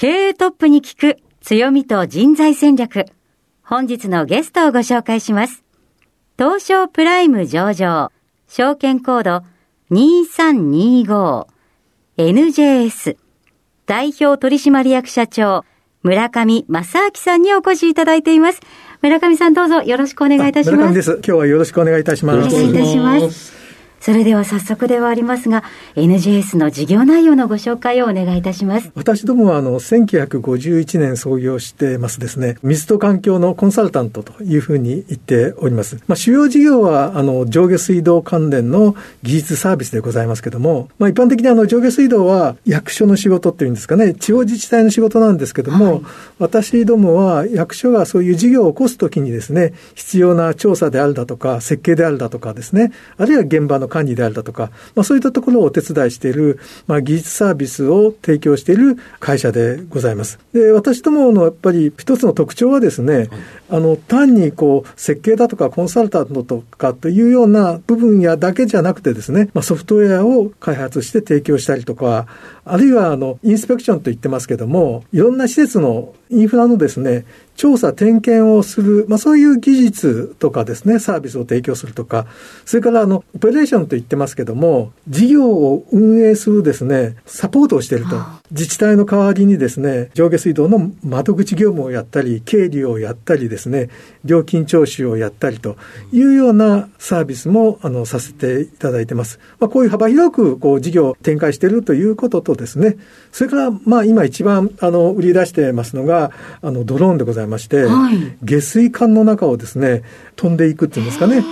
経営トップに聞く強みと人材戦略。本日のゲストをご紹介します。東証プライム上場、証券コード 2325NJS 代表取締役社長村上正明さんにお越しいただいています。村上さんどうぞよろしくお願いいたします。村上です。今日はよろしくお願いいたします。お願いいたします。それでは早速ではありますが、NJS の事業内容のご紹介をお願いいたします。私どもは、あの、1951年創業してますですね、水と環境のコンサルタントというふうに言っております。まあ、主要事業は、あの、上下水道関連の技術サービスでございますけども、まあ、一般的にあの、上下水道は役所の仕事っていうんですかね、地方自治体の仕事なんですけども、はい、私どもは役所がそういう事業を起こすときにですね、必要な調査であるだとか、設計であるだとかですね、あるいは現場の管理であるだとか、まあ、そういったところをお手伝いしている、まあ、技術サービスを提供している会社でございます。で、私どものやっぱり一つの特徴はですね、はい、あの、単にこう、設計だとかコンサルタントとかというような部分やだけじゃなくてですね、まあ、ソフトウェアを開発して提供したりとか、あるいはあの、インスペクションと言ってますけども、いろんな施設のインフラのですね、調査、点検をする、まあそういう技術とかですね、サービスを提供するとか、それからあの、オペレーションと言ってますけども、事業を運営するですね、サポートをしていると。自治体の代わりにですね、上下水道の窓口業務をやったり、経理をやったりですね、料金徴収をやったりというようなサービスも、あの、させていただいてます。まあこういう幅広く、こう、事業を展開しているということとですね、それから、まあ今一番、あの、売り出してますのが、あの、ドローンでございまして、はい、下水管の中をですね、飛んでいくっていうんですかね。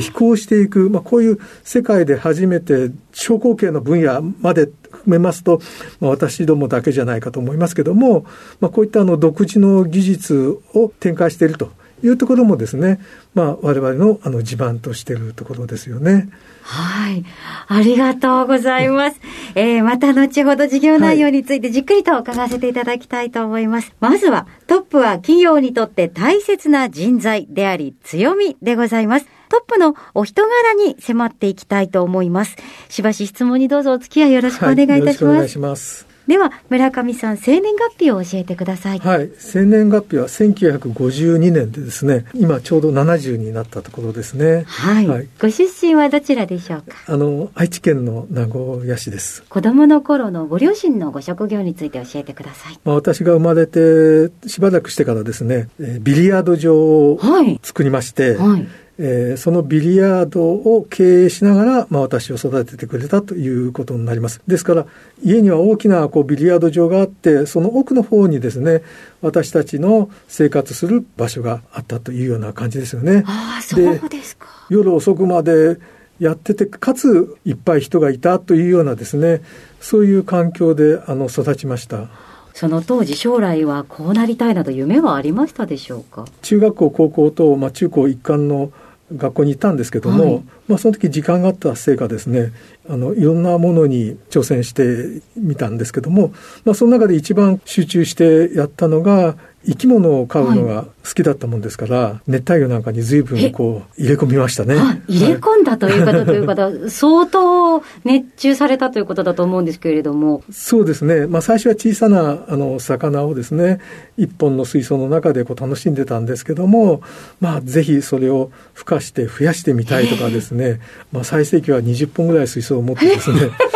飛行していく、まあ、こういう世界で初めて商工系の分野まで含めますと、まあ、私どもだけじゃないかと思いますけども、まあ、こういったあの独自の技術を展開しているというところもですね、まあ、我々のあの地盤としているところですよね。はい。ありがとうございます。えー、また後ほど事業内容についてじっくりと伺わせていただきたいと思います。はい、まずは、トップは企業にとって大切な人材であり強みでございます。トップのお人柄に迫っていきたいと思います。しばし質問にどうぞお付き合いよろしくお願いいたします。はい、よろしくお願いします。では、村上さん、生年月日を教えてください。はい。生年月日は1952年でですね、今ちょうど70になったところですね。はい。はい、ご出身はどちらでしょうか？あの、愛知県の名古屋市です。子供の頃のご両親のご職業について教えてください。まあ、私が生まれてしばらくしてからですね、ビリヤード場を作りまして、はい、はいえー、そのビリヤードを経営しながら、まあ、私を育ててくれたということになります。ですから、家には大きなこうビリヤード場があって、その奥の方にですね、私たちの生活する場所があったというような感じですよね。ああ、そうですか。夜遅くまでやってて、かついっぱい人がいたというようなですね、そういう環境であの育ちました。その当時将来はこうなりたいなど夢はありましたでしょうか？中学校高校と、まあ、中高一貫の学校に行ったんですけども、はい、まあ、その時時間があったせいかですねあのいろんなものに挑戦してみたんですけども、まあ、その中で一番集中してやったのが生き物を飼うのが好きだったもんですから、はい、熱帯魚なんかに随分こう入れ込みましたね。入れ込んだという方という方、相当熱中されたということだと思うんですけれども。そうですね。まあ最初は小さなあの魚をですね、一本の水槽の中でこう楽しんでたんですけども、まあぜひそれを孵化して増やしてみたいとかですね、まあ最盛期は20本ぐらい水槽を持ってですね、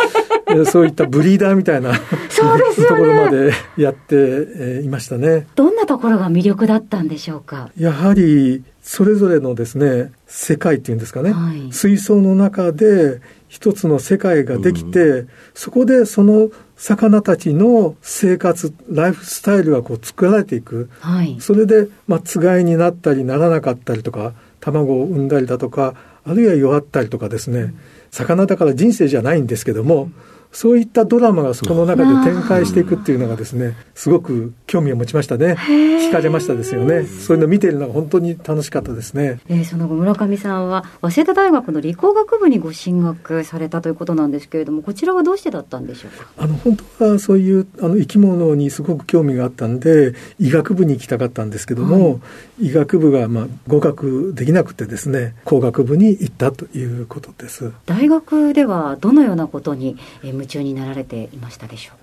そういったブリーダーみたいな そうですよ、ね、ところまでやって、えいましたね。どんなところが魅力だったんでしょうか？やはり、それぞれのですね、世界っていうんですかね、はい、水槽の中で一つの世界ができて、うん、そこでその魚たちの生活、ライフスタイルがこう作られていく。はい、それで、まあ、つがいになったりならなかったりとか、卵を産んだりだとか、あるいは弱ったりとかですね、うん、魚だから人生じゃないんですけども、うんそういったドラマがそこの中で展開していくっていうのがですね、すごく興味を持ちましたね。惹かれましたですよね。そういうのを見ているのが本当に楽しかったですね。えー、その後村上さんは早稲田大学の理工学部にご進学されたということなんですけれども、こちらはどうしてだったんでしょうか？あの本当はそういうあの生き物にすごく興味があったんで、医学部に行きたかったんですけども、はい、医学部がまあ合格できなくてですね、工学部に行ったということです。大学ではどのようなことに、えー夢中になられていましたでしょう。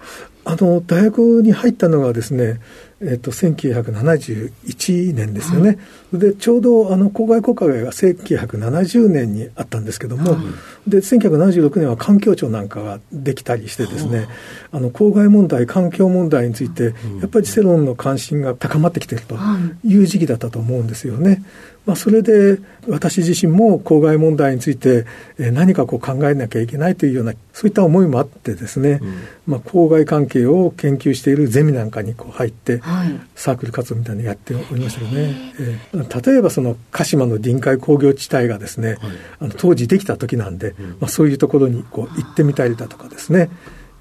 あの大学に入ったのがですねえっと、1971年ですよね、はい、でちょうどあの公害国会が1970年にあったんですけども、はい、で1976年は環境庁なんかができたりしてですね、あの公害問題環境問題につい。てやっぱり世論の関心が高まってきているという時期だったと思うんですよね。まあ、それで私自身も公害問題について何かこう考えなきゃいけないというようなそういった思いもあってですね、うん、まあ、公害関係を研究しているゼミなんかにこう入ってサークル活動みたいなのやっておりましたよね、えー、例えばその鹿島の臨海工業地帯がですね、はい、あの当時できた時なんで、うん、まあ、そういうところにこう行ってみたりだとかですね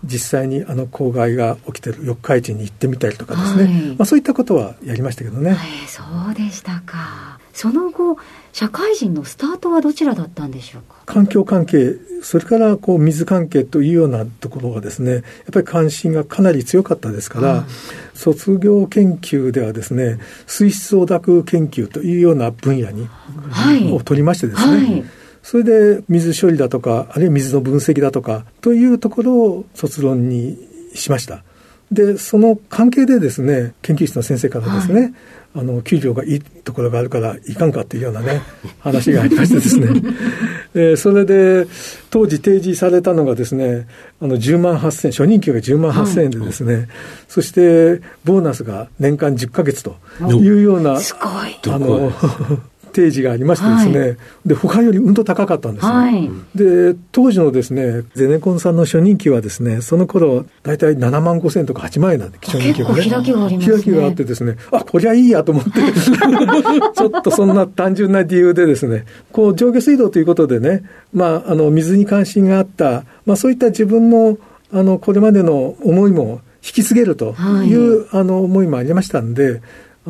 実際にあの公害が起きてる四日市に行ってみたりとかですね、はい、まあ、そういったことはやりましたけどね、はい、そうでしたかその後社会人のスタートはどちらだったんでしょうか？環境関係それからこう水関係というようなところがですねやっぱり関心がかなり強かったですから、卒業研究ではですね水質汚濁研究というような分野に、はい、を取りましてですね、はい。それで水処理だとか、あるいは水の分析だとか、というところを卒論にしました。で、その関係でですね、研究室の先生からですね、はい、あの、給料がいいところがあるからいかんかというようなね、話がありましてですね、えー、それで、当時提示されたのがですね、あの、10万8000、初任給が10万8000円でですね、はい、そして、ボーナスが年間10ヶ月というような、すごい。あの、提示がありましてですね、はい、で他よりうんと高かったんですね、はい、で当時のですねゼネコンさんの初任給はですねその頃大体7万5千とか8万円なんで初任給がね。開きがありますね。開きがあってですねあこりゃいいやと思って ちょっとそんな単純な理由でですねこう上下水道ということでねまああの水に関心があった、まあ、そういった自分のあのこれまでの思いも引き継げるという、はい、あの思いもありましたんであ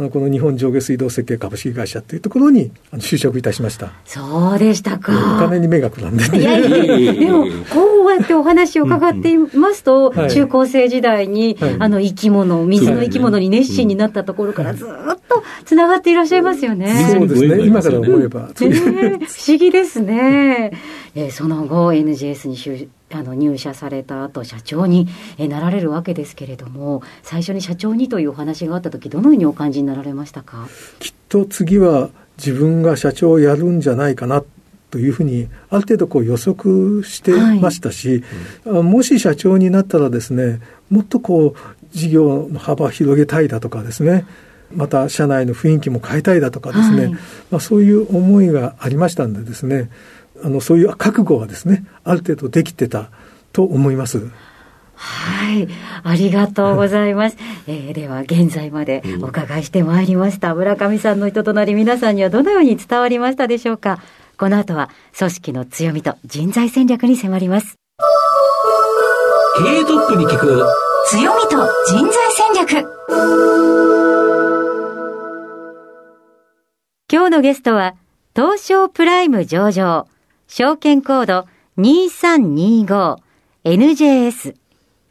のこの日本上下水道設計株式会社というところに就職いたしました。そうでしたか。お金に目がくらんで、ね、いやいやでも こうやってお話を伺っていますと、うんうん、中高生時代に、はい、あの生き物水の生き物に熱心になったところからずっとつながっていらっしゃいますよね、そうですね。今から思えば、ね、不思議ですね、えー、その後 NGS に就あの入社された後社長になられるわけですけれども最初に社長にというお話があった時どのようにお感じになられましたか？きっと次は自分が社長をやるんじゃないかなというふうにある程度こう予測してましたし、はい、もし社長になったらですねもっとこう事業の幅を広げたいだとかですねまた社内の雰囲気も変えたいだとかですね、はい、まあ、そういう思いがありましたんでですねあのそういう覚悟はですねある程度できてたと思います。はい。ありがとうございます。えー、では、現在までお伺いしてまいりました。村上さんの人となり、皆さんにはどのように伝わりましたでしょうかこの後は、組織の強みと人材戦略に迫ります。経営トップに聞く強みと人材戦略今日のゲストは、東証プライム上場、証券コード 2325NJS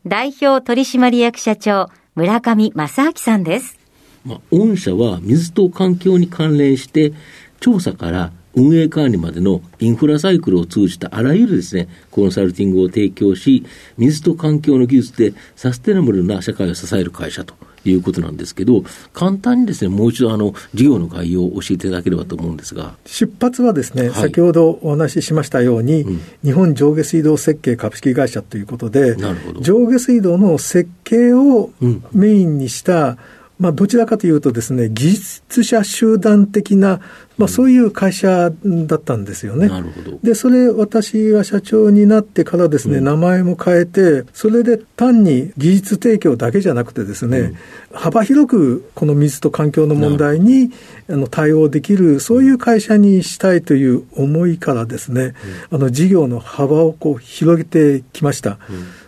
代表取締役社長村上正明さんです。まあ、御社は水と環境に関連して調査から運営管理までのインフラサイクルを通じたあらゆるですね、コンサルティングを提供し、水と環境の技術でサステナブルな社会を支える会社と。いうことなんですけど、簡単にですね、もう一度あの、事業の概要を教えていただければと思うんですが。出発はですね、はい、先ほどお話ししましたように、うん、日本上下水道設計株式会社ということで、上下水道の設計をメインにした、うんまあ、どちらかというとですね、技術者集団的な、まあ、そういう会社だったんですよね。なるほど。で、それ、私が社長になってからですね、うん、名前も変えて、それで単に技術提供だけじゃなくてですね、うん、幅広くこの水と環境の問題にあの対応できる、そういう会社にしたいという思いからですね、うん、あの事業の幅をこう広げてきました。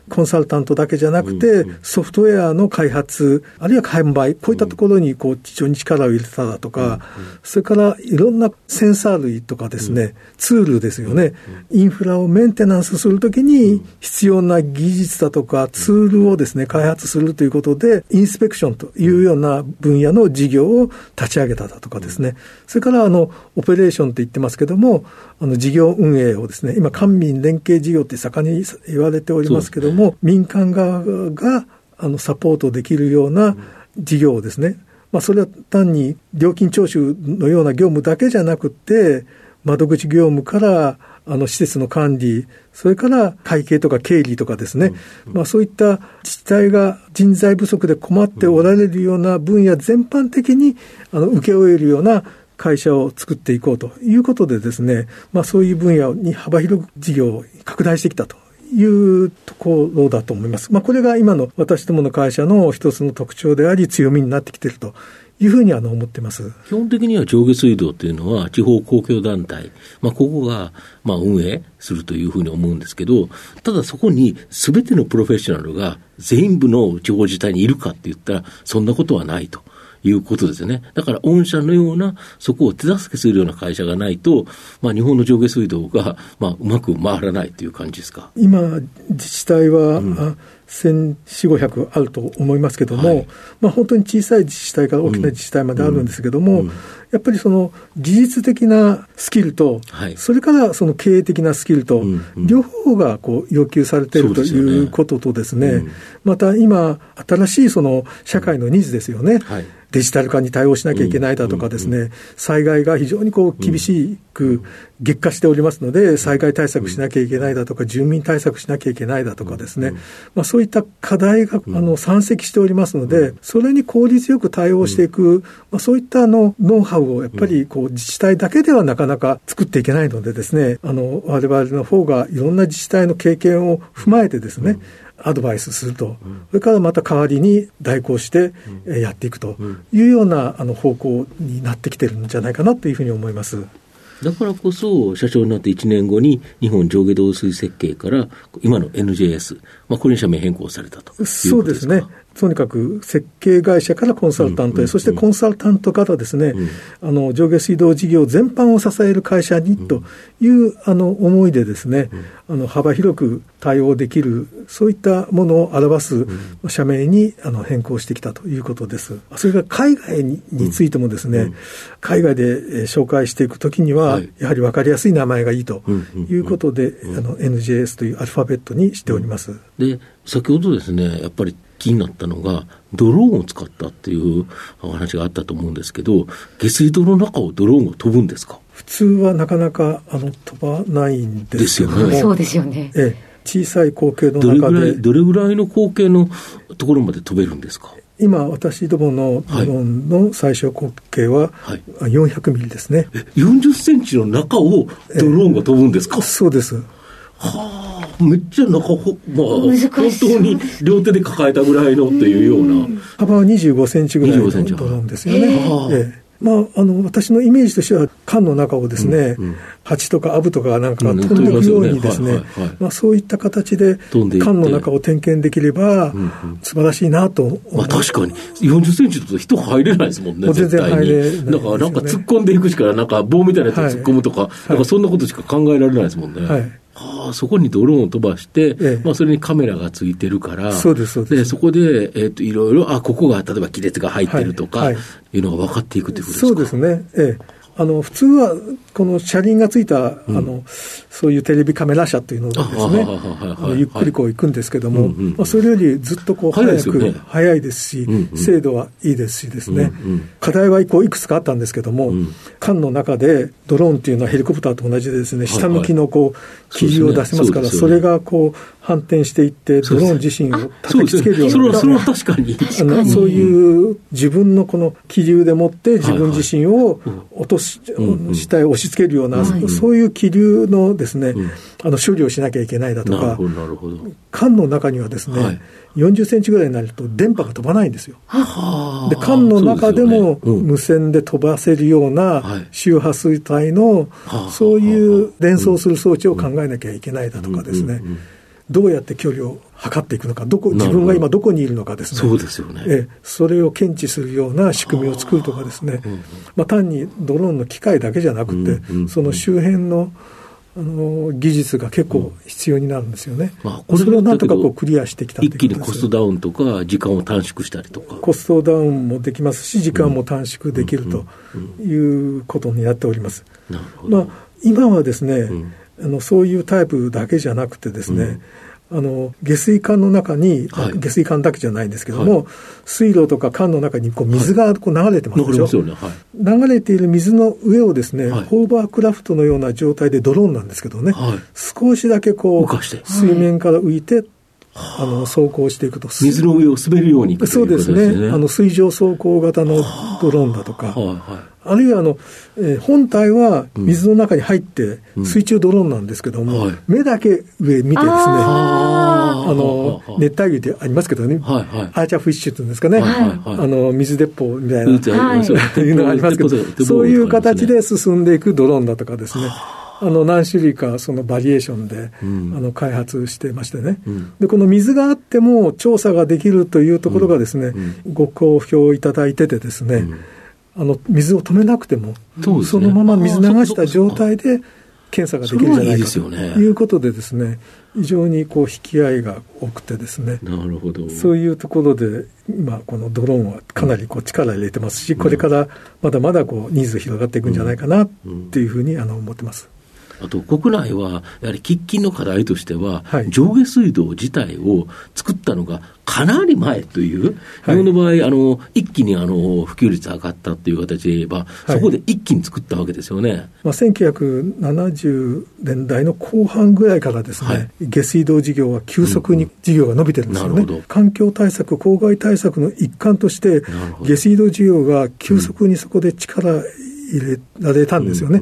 コンサルタントだけじゃなくて、ソフトウェアの開発、あるいは販売、こういったところにこう非常に力を入れただとか、それからいろんなセンサー類とかですね、ツールですよね、インフラをメンテナンスするときに必要な技術だとかツールをですね、開発するということで、インスペクションというような分野の事業を立ち上げただとかですね、それからあの、オペレーションと言ってますけども、あの事業運営をですね、今、官民連携事業って盛んに言われておりますけども、民間側があのサポートできるような事業をですね、まあ、それは単に料金徴収のような業務だけじゃなくて、窓口業務からあの施設の管理、それから会計とか経理とかですね、うんうん、まあ、そういった自治体が人材不足で困っておられるような分野全般的にあの請け負えるような会社を作っていこうということでですね、まあ、そういう分野に幅広く事業を拡大してきたというところだと思います。まあ、これが今の私どもの会社の一つの特徴であり、強みになってきているというふうにあの思ってます基本的には上下水道というのは、地方公共団体、まあ、ここがまあ運営するというふうに思うんですけど、ただそこにすべてのプロフェッショナルが全部の地方自治体にいるかって言ったら、そんなことはないと。いうことですよね。だから御社のような、そこを手助けするような会社がないと、まあ、日本の上下水道が、まあ、うまく回らないという感じですか？今、自治体は、うん1400、500あると思いますけども、はい、まあ、本当に小さい自治体から大きな自治体まであるんですけども、うん。うん、やっぱりその技術的なスキルと、はい、それからその経営的なスキルと、うん。うん、両方がこう要求されているということとですね、また今、新しいその社会のニーズですよね。はい。デジタル化に対応しなきゃいけないだとかですね、災害が非常にこう厳しく激化しておりますので、災害対策しなきゃいけないだとか、住民対策しなきゃいけないだとかですね、まあ、そういった課題があの山積しておりますので、それに効率よく対応していく、まあ、そういったあのノウハウをやっぱりこう自治体だけではなかなか作っていけないのでですね、あの我々の方がいろんな自治体の経験を踏まえてですね、アドバイスすると、それからまた代わりに代行してやっていくというようなあの方向になってきてるんじゃないかなというふうに思います。だからこそ、社長になって1年後に、日本上下動水設計から、今の NJS、まあ、これに社名変更されたとそうですね。とにかく設計会社からコンサルタントへ、そしてコンサルタントからですね、あの上下水道事業全般を支える会社にというあの思いでですね、あの幅広く対応できる、そういったものを表す社名にあの変更してきたということです。それから海外についてもですね、海外で紹介していくときには、やはり分かりやすい名前がいいということで、あの NJS というアルファベットにしております。で先ほどですね、やっぱり気になったのが、ドローンを使ったっていうお話があったと思うんですけど、下水道の中をドローンが飛ぶんですか？普通はなかなかあの飛ばないんですよね。そうですよね。ええ。小さい口径の中で。どれぐらいの口径のところまで飛べるんですか？今、私どものドローンの最小口径は400ミリですね、はい、40センチの中をドローンが飛ぶんですか、そうです。はあ、めっちゃ中ほ、まあ、本当に両手で抱えたぐらいのっていうような。幅は25センチぐらいのドローンですよね。ええ。まあ、あの私のイメージとしては缶の中をですね、うんうん、蜂とかアブとかなんか飛んでいくようにですね、まあ、そういった形で缶の中を点検できれば、素晴らしいなとまあ、確かに。40センチだと人入れないですもんね全然入れない、ね、だからなんか突っ込んでいくしかなんか棒みたいなやつ突っ込むとか、はい、なんかそんなことしか考えられないですもんね。はいあそこにドローンを飛ばして、ええ、まあ、それにカメラがついてるから、そうですそこで、えーと、いろいろ、あここが例えば亀裂が入ってるとか、はいはい、いうのが分かっていくということですか？そうですね、ええあの普通はこの車輪がついた、あのそういうテレビカメラ車というのがですね、あのゆっくりこう行くんですけども、まあ、それよりずっとこう早く、早いですし、精度はいいですしですね、課題はこういくつかあったんですけども、艦の中でドローンっていうのはヘリコプターと同じでですね、下向きのこう気流を出せますから、それがこう反転していって、ドローン自身を叩きつけるような、それは確かに。あのそういう自分のこの気流でもって自分自身を落とし、下へ押し付けるような、そういう気流のですね、あの処理をしなきゃいけないだとか、缶の中にはですね、40センチぐらいになると電波が飛ばないんですよ。で、缶の中でも無線で飛ばせるような周波数帯の、そういう連想する装置を考えなきゃいけないだとかですね。どうやって距離を測っていくのか、どこ、自分が今どこにいるのかですね。そうですよね。えそれを検知するような仕組みを作るとかですね。まあ単にドローンの機械だけじゃなくて、その周辺の、あの技術が結構必要になるんですよね。まあ、これそれをなんとかこうクリアしてきた一気にコストダウンとか、時間を短縮したりとか。コストダウンもできますし、時間も短縮できるということになっております。なるほど。まあ、今はですね、うんあのそういうタイプだけじゃなくてですね、うん、あの下水管の中に、はい、下水管だけじゃないんですけども、はい、水路とか管の中にこう水がこう流れてますでしょ、はい、流れている水の上をですね、ホーバークラフトのような状態でドローンなんですけどね、少しだけこう水面から浮いて、あの走行していくと水の上を滑るように、ね、そうですね。あの水上走行型のドローンだとか、はいはい。あるいはあの、えー、本体は水の中に入って、水中ドローンなんですけども、うんはい、目だけ上見てですね、あの、熱帯魚でありますけどね、はいはい、アーチャーフィッシュっていうんですかね、はいはいはい、あの、水鉄砲みたいな、はい、というのがありますけど、そういう形で進んでいくドローンだとかですね。あの何種類かそのバリエーションで、うん、あの開発してましてね、うん、でこの水があっても調査ができるというところがですね、うん、ご好評いただいててですね、あの水を止めなくても、そそのまま水流した状態で検査ができるんじゃないかということでですね、非常にこう引き合いが多くてですね、なるほど。そういうところで、今、このドローンはかなりこう力入れてますし、これからまだまだこうニーズ広がっていくんじゃないかなっていうふうにあの思ってます。あと国内は、やはり喫緊の課題としては、はい、上下水道自体を作ったのがかなり前という、日本の場合、あの一気にあの普及率上がったという形で言えば、そこで一気に作ったわけですよね、まあ、1970年代の後半ぐらいからですね、はい、下水道事業は急速に事業が伸びてるんですよね、うん、環境対策、公害対策の一環として、下水道事業が急速にそこで力入れられたんですよね。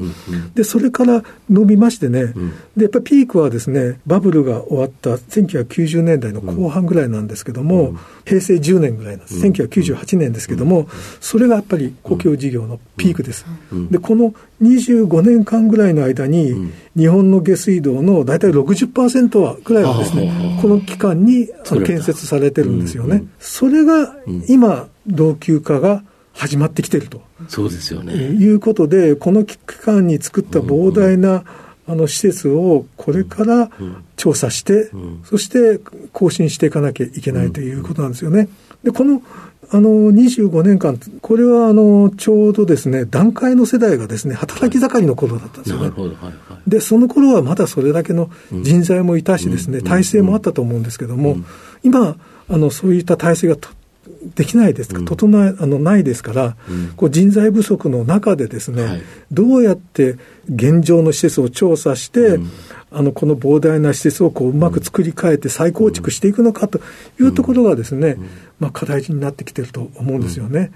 で、それから伸びましてね、で、やっぱりピークはですね、バブルが終わった1990年代の後半ぐらいなんですけども、平成10年ぐらいなんです。1998年ですけども、それがやっぱり公共事業のピークです。で、この25年間ぐらいの間に、日本の下水道の大体60%はぐらいはですね、この期間に建設されてるんですよね。それが今、老朽化が始まってきてると。そうですよね。いうことで、この期間に作った膨大な、あの施設をこれから調査して、そして更新していかなきゃいけないということなんですよね。で、このあの25年間、これはあのちょうどですね、段階の世代がですね、働き盛りの頃だったんですよね。で、その頃はまだそれだけの人材もいたしですね、体制もあったと思うんですけども、今、あのそういった体制ができないですか、整えあのないですから、こう人材不足の中でですね、はい、どうやって現状の施設を調査して、あのこの膨大な施設をこううまく作り変えて再構築していくのかというところがですね、まあ、課題になってきてると思うんですよね。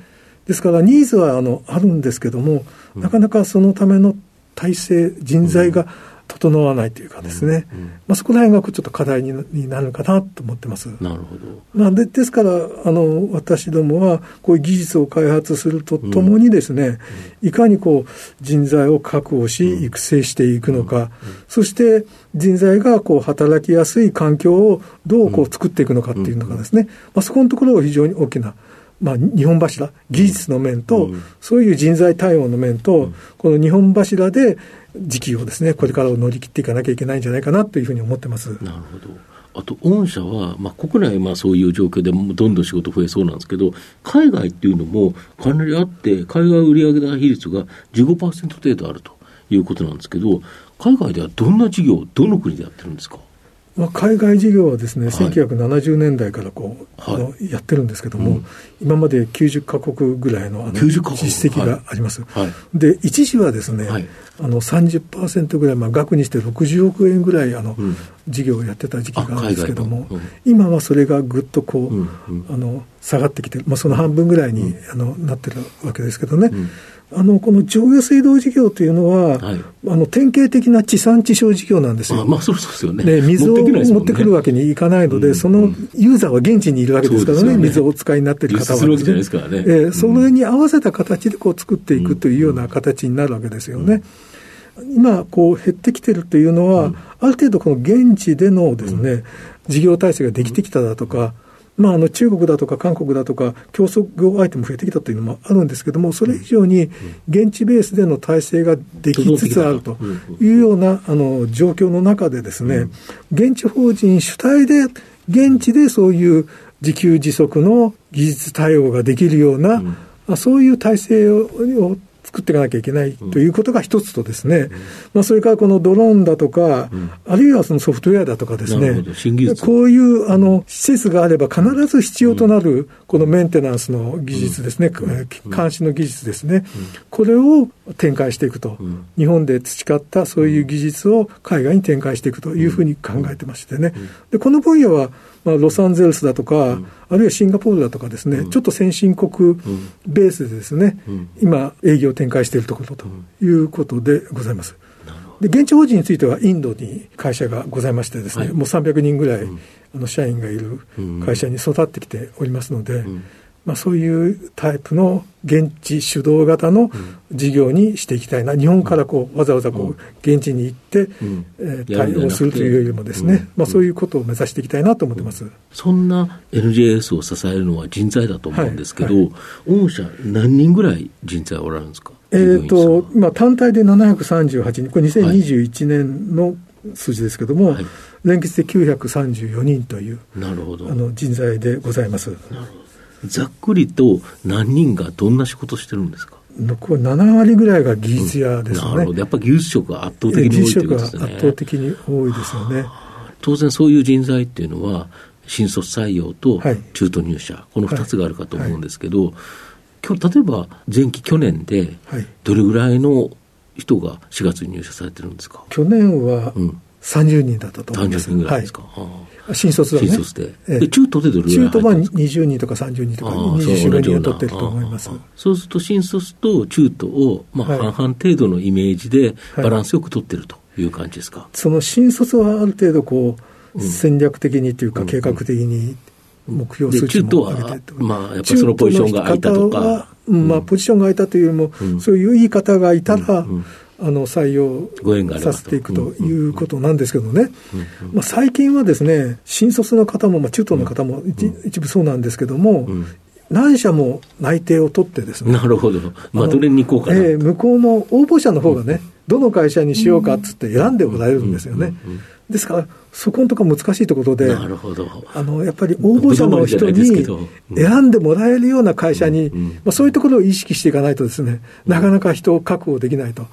ですからニーズはあのあるんですけども、なかなかそのための体制、人材が、整わないというかですね、うんうん、まあ、そこら辺がちょっと課題にになるかなと思ってます。なるほど。まあ、でですからあの私どもはこういう技術を開発するとともにですね、うん、いかにこう人材を確保し育成していくのか、そして人材がこう働きやすい環境をどうこう作っていくのかっていうのがですね、まあ、そこのところを非常に大きなまあ、日本柱、技術の面と、そういう人材対応の面と、この日本柱で時期をですね、これからを乗り切っていかなきゃいけないんじゃないかなというふうに思ってます。なるほど。あと、御社は、まあ、国内はまあそういう状況でどんどん仕事増えそうなんですけど、海外っていうのもかなりあって、海外売上高比率が15%程度あるということなんですけど、海外ではどんな事業、どの国でやってるんですか？まあ、海外事業はですね、はい、1970年代からこう、はい、やってるんですけども、うん、今まで90か国ぐらいのあの実績があります。はい、で、一時はですね、はい、あの30%ぐらい、まあ、額にして60億円ぐらいあの、うん、事業をやってた時期があるんですけども、うん、今はそれがぐっとこう、うん。うん、あの下がってきて、まあ、その半分ぐらいに、あのなってるわけですけどね。あの、この上下水道事業というのは、はい、あの、典型的な地産地消事業なんですよ。あまあ、そうですよね。ね水を持ってくるわけにいかないので、うん、そのユーザーは現地にいるわけですからね、ね。水をお使いになっている方は、ね。すね。えー、それに合わせた形でこう作っていくというような形になるわけですよね。今、こう減ってきてるというのは、ある程度この現地でのですね、事業体制ができてきただとか、まあ、あの中国だとか韓国だとか、競争業相手も増えてきたというのもあるんですけれども、それ以上に現地ベースでの体制ができつつあるというようなあの状況の中でですね、現地法人主体で、現地でそういう自給自足の技術対応ができるような、そういう体制を作っていかなきゃいけないということが一つとですね、うん、まあ、それからこのドローンだとか、うん、あるいはそのソフトウェアだとかですね、こういうあの施設があれば必ず必要となるこのメンテナンスの技術ですね、監視の技術ですね、これを展開していくと、日本で培ったそういう技術を海外に展開していくというふうに考えてましてね、でこの分野はまあ、ロサンゼルスだとか、うん、あるいはシンガポールだとかですね、うん、ちょっと先進国ベースでですね、うん、今、営業を展開しているところということでございます。で、現地法人についてはインドに会社がございましてですね、はい、もう300人ぐらい、あの社員がいる会社に育ってきておりますので、まあ、そういうタイプの現地主導型の事業にしていきたいな、日本からこうわざわざこう現地に行って、え対応するというよりもですね、まあ、そういうことを目指していきたいなと思ってます、そんな NJS を支えるのは人材だと思うんですけど、はい。はい、御社、何人ぐらい人材おられるんですか？えーと今、単体で738人、これ2021年の数字ですけれども、はい、連結で934人というなるほど。あの人材でございます。なるほどざっくりと何人がどんな仕事してるんですか？残り7割ぐらいが技術屋ですね、うん、なるほど、やっぱり技術職が圧倒的に多いということですね。圧倒的に多いですよね。当然そういう人材っていうのは、新卒採用と中途入社、はい、この2つがあるかと思うんですけど、はい。はい、例えば前期去年で、どれぐらいの人が4月に入社されてるんですか？去年は30人だったと思います。30人ぐらいですか？はい新卒はね。新卒で。ええ、中途でどれぐらい中途は20人とか30人とか、24人を取ってると思います。そうすると、新卒と中途を、まあ、半々程度のイメージで、バランスよく取ってるという感じですか？はい、その新卒はある程度、こう、戦略的にというか、計画的に目標数値も上げてまあ、やっぱそのポジションが空いたとか。まあ、ポジションが空いたというよりも、そういう言い方がいたら、あの採用させていくということなんですけどね、まあ、最近はですね、新卒の方も、まあ、中東の方も一部そうなんですけども、何社も内定を取ってですね。なるほど。まあ、どれに行こうかな。えー、向こうの応募者の方がね、どの会社にしようかっつって選んでもらえるんですよね。ですから、そこのところ難しいところで、なるほど。あのやっぱり応募者の人に選んでもらえるような会社に、まあ、そういうところを意識していかないとですね、なかなか人を確保できないと。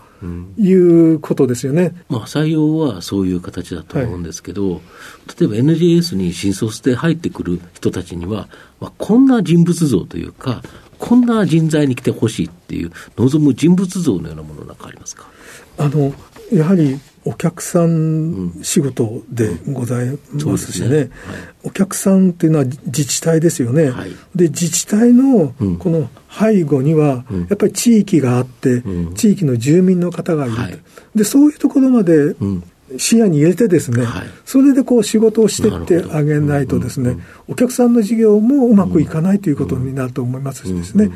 いうことですよね、まあ、採用はそういう形だと思うんですけど、はい、例えば NGS に新卒で入ってくる人たちには、まあ、こんな人物像というか、こんな人材に来てほしいっていう、望む人物像のようなものなんかありますか？あのやはりお客さん仕事でございますしね、うん。ねはい、お客さんっていうのは自治体ですよね、はい、で自治体のこの背後には、やっぱり地域があって、うん、地域の住民の方がいる、はい、でそういうところまで視野に入れてですね、それでこう仕事をしてってあげないとですね、お客さんの事業もうまくいかないということになると思いますしですね。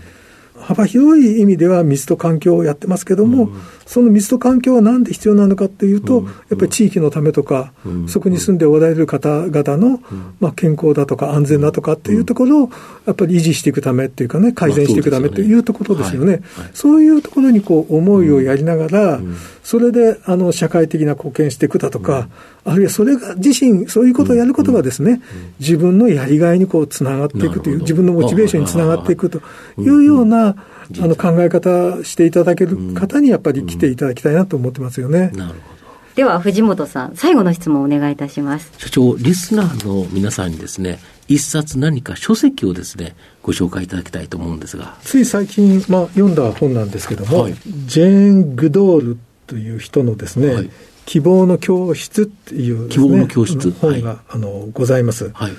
幅広い意味では水と環境をやってますけども、その水と環境はなんで必要なのかっていうと、やっぱり地域のためとか、そこに住んでおられる方々の、まあ、健康だとか安全だとかっていうところを、やっぱり維持していくためっていうかね、改善していくためというところですよね。そういうところにこう思いをやりながら、それであの社会的な貢献していくだとか、あるいはそれが自身、そういうことをやることがですね、自分のやりがいにこうつながっていくという、自分のモチベーションにつながっていくというような、あの考え方していただける方にやっぱり来ていただきたいなと思ってますよね。なるほど。では藤本さん最後の質問をお願いいたします。社長リスナーの皆さんにですね一冊何か書籍をですねご紹介いただきたいと思うんですが。つい最近、まあ、読んだ本なんですけども、はい、ジェーン・グドールという人のですね、はい、希望の教室っていう、ね、希望の教室。本が、はい、あのございます。はい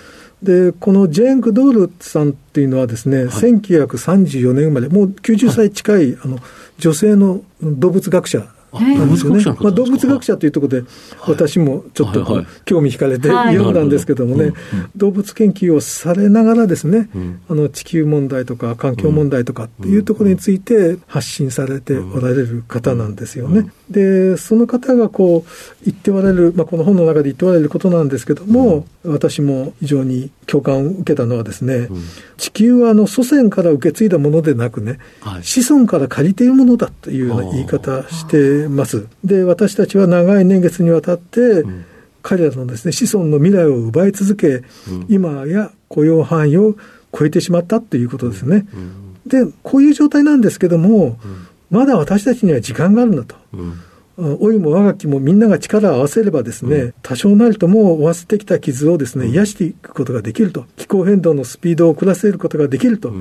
で、このジェーン・グドールさんっていうのはですね、はい、1934年生まれ、もう90歳近い、はい、あの女性の動物学者なんですよね。まあ、動物学者というところで、私もちょっと興味惹かれて読んだんですけどもね、動物研究をされながらですね、あの地球問題とか環境問題とかっていうところについて発信されておられる方なんですよね。で、その方がこう言っておられる、まあ、この本の中で言っておられることなんですけども、私も非常に共感を受けたのはですね、地球はあの祖先から受け継いだものでなくね、子孫から借りているものだというような言い方してます。で、私たちは長い年月にわたって、うん、彼らのですね、子孫の未来を奪い続け、うん、今や雇用範囲を超えてしまったということですね。で、こういう状態なんですけども、まだ私たちには時間があるんだと。老いも我がきもみんなが力を合わせればですね、うん、多少なりとも負わせてきた傷をですね、癒していくことができると。気候変動のスピードを遅らせることができると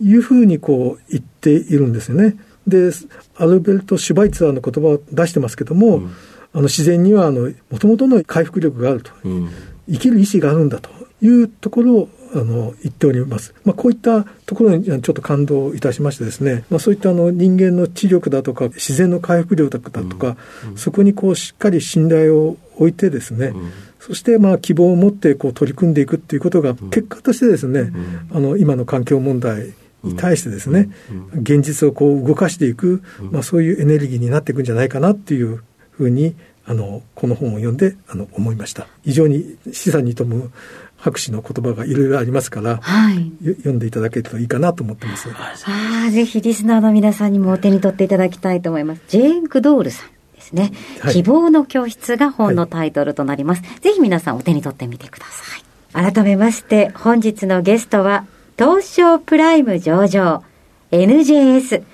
いうふうにこう言っているんですよね。で、アルベルト・シュバイツァーの言葉を出してますけども、うん、あの自然にはもともとの回復力があると、うん、生きる意志があるんだと。いうところをあの言っております。まあ、こういったところにちょっと感動いたしましてですね、まあ、そういったあの人間の知力だとか自然の回復力だとか、うん、そこにこうしっかり信頼を置いてですね、そしてまあ希望を持ってこう取り組んでいくっていうことが結果としてですね、あの今の環境問題に対してですね、現実をこう動かしていく、まあ、そういうエネルギーになっていくんじゃないかなっていうふうにあのこの本を読んであの思いました非常に示唆に富む博士の言葉がいろいろありますから、はい、読んでいただけるといいかなと思ってます。ああ、ぜひリスナーの皆さんにもお手に取っていただきたいと思います。ジェーン・クドールさんですね。はい、希望の教室が本のタイトルとなります。はい、ぜひ皆さんお手に取ってみてください。改めまして、本日のゲストは、東証プライム上場 NJS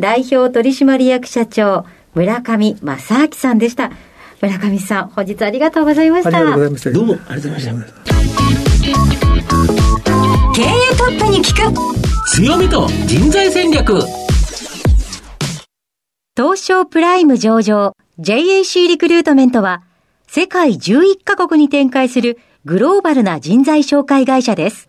代表取締役社長村上正明さんでした。村上さん、本日ありがとうございました。ありがとうございました。どうもありがとうございました。経営トップに聞く強みと人材戦略東証プライム上場 JAC リクルートメントは世界11カ国に展開するグローバルな人材紹介会社です。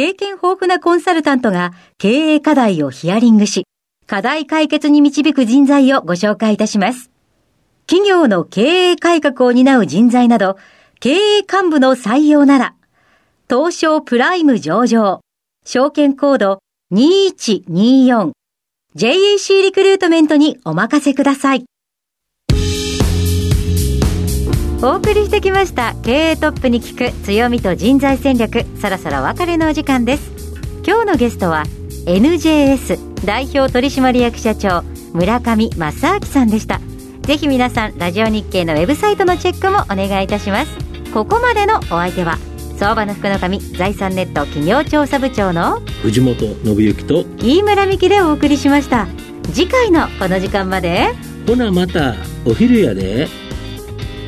経験豊富なコンサルタントが経営課題をヒアリングし、課題解決に導く人材をご紹介いたします。企業の経営改革を担う人材など、経営幹部の採用なら、東証プライム上場、証券コード2124、JAC リクルートメントにお任せください。お送りしてきました。経営トップに聞く強みと人材戦略。そろそろ別れのお時間です。今日のゲストは NJS 代表取締役社長村上正明さんでした。ぜひ皆さんラジオ日経のウェブサイトのチェックもお願いいたします。ここまでのお相手は相場の福の神財産ネット企業調査部長の藤本信之と飯村美希でお送りしました。次回のこの時間まで。ほなまたお昼やで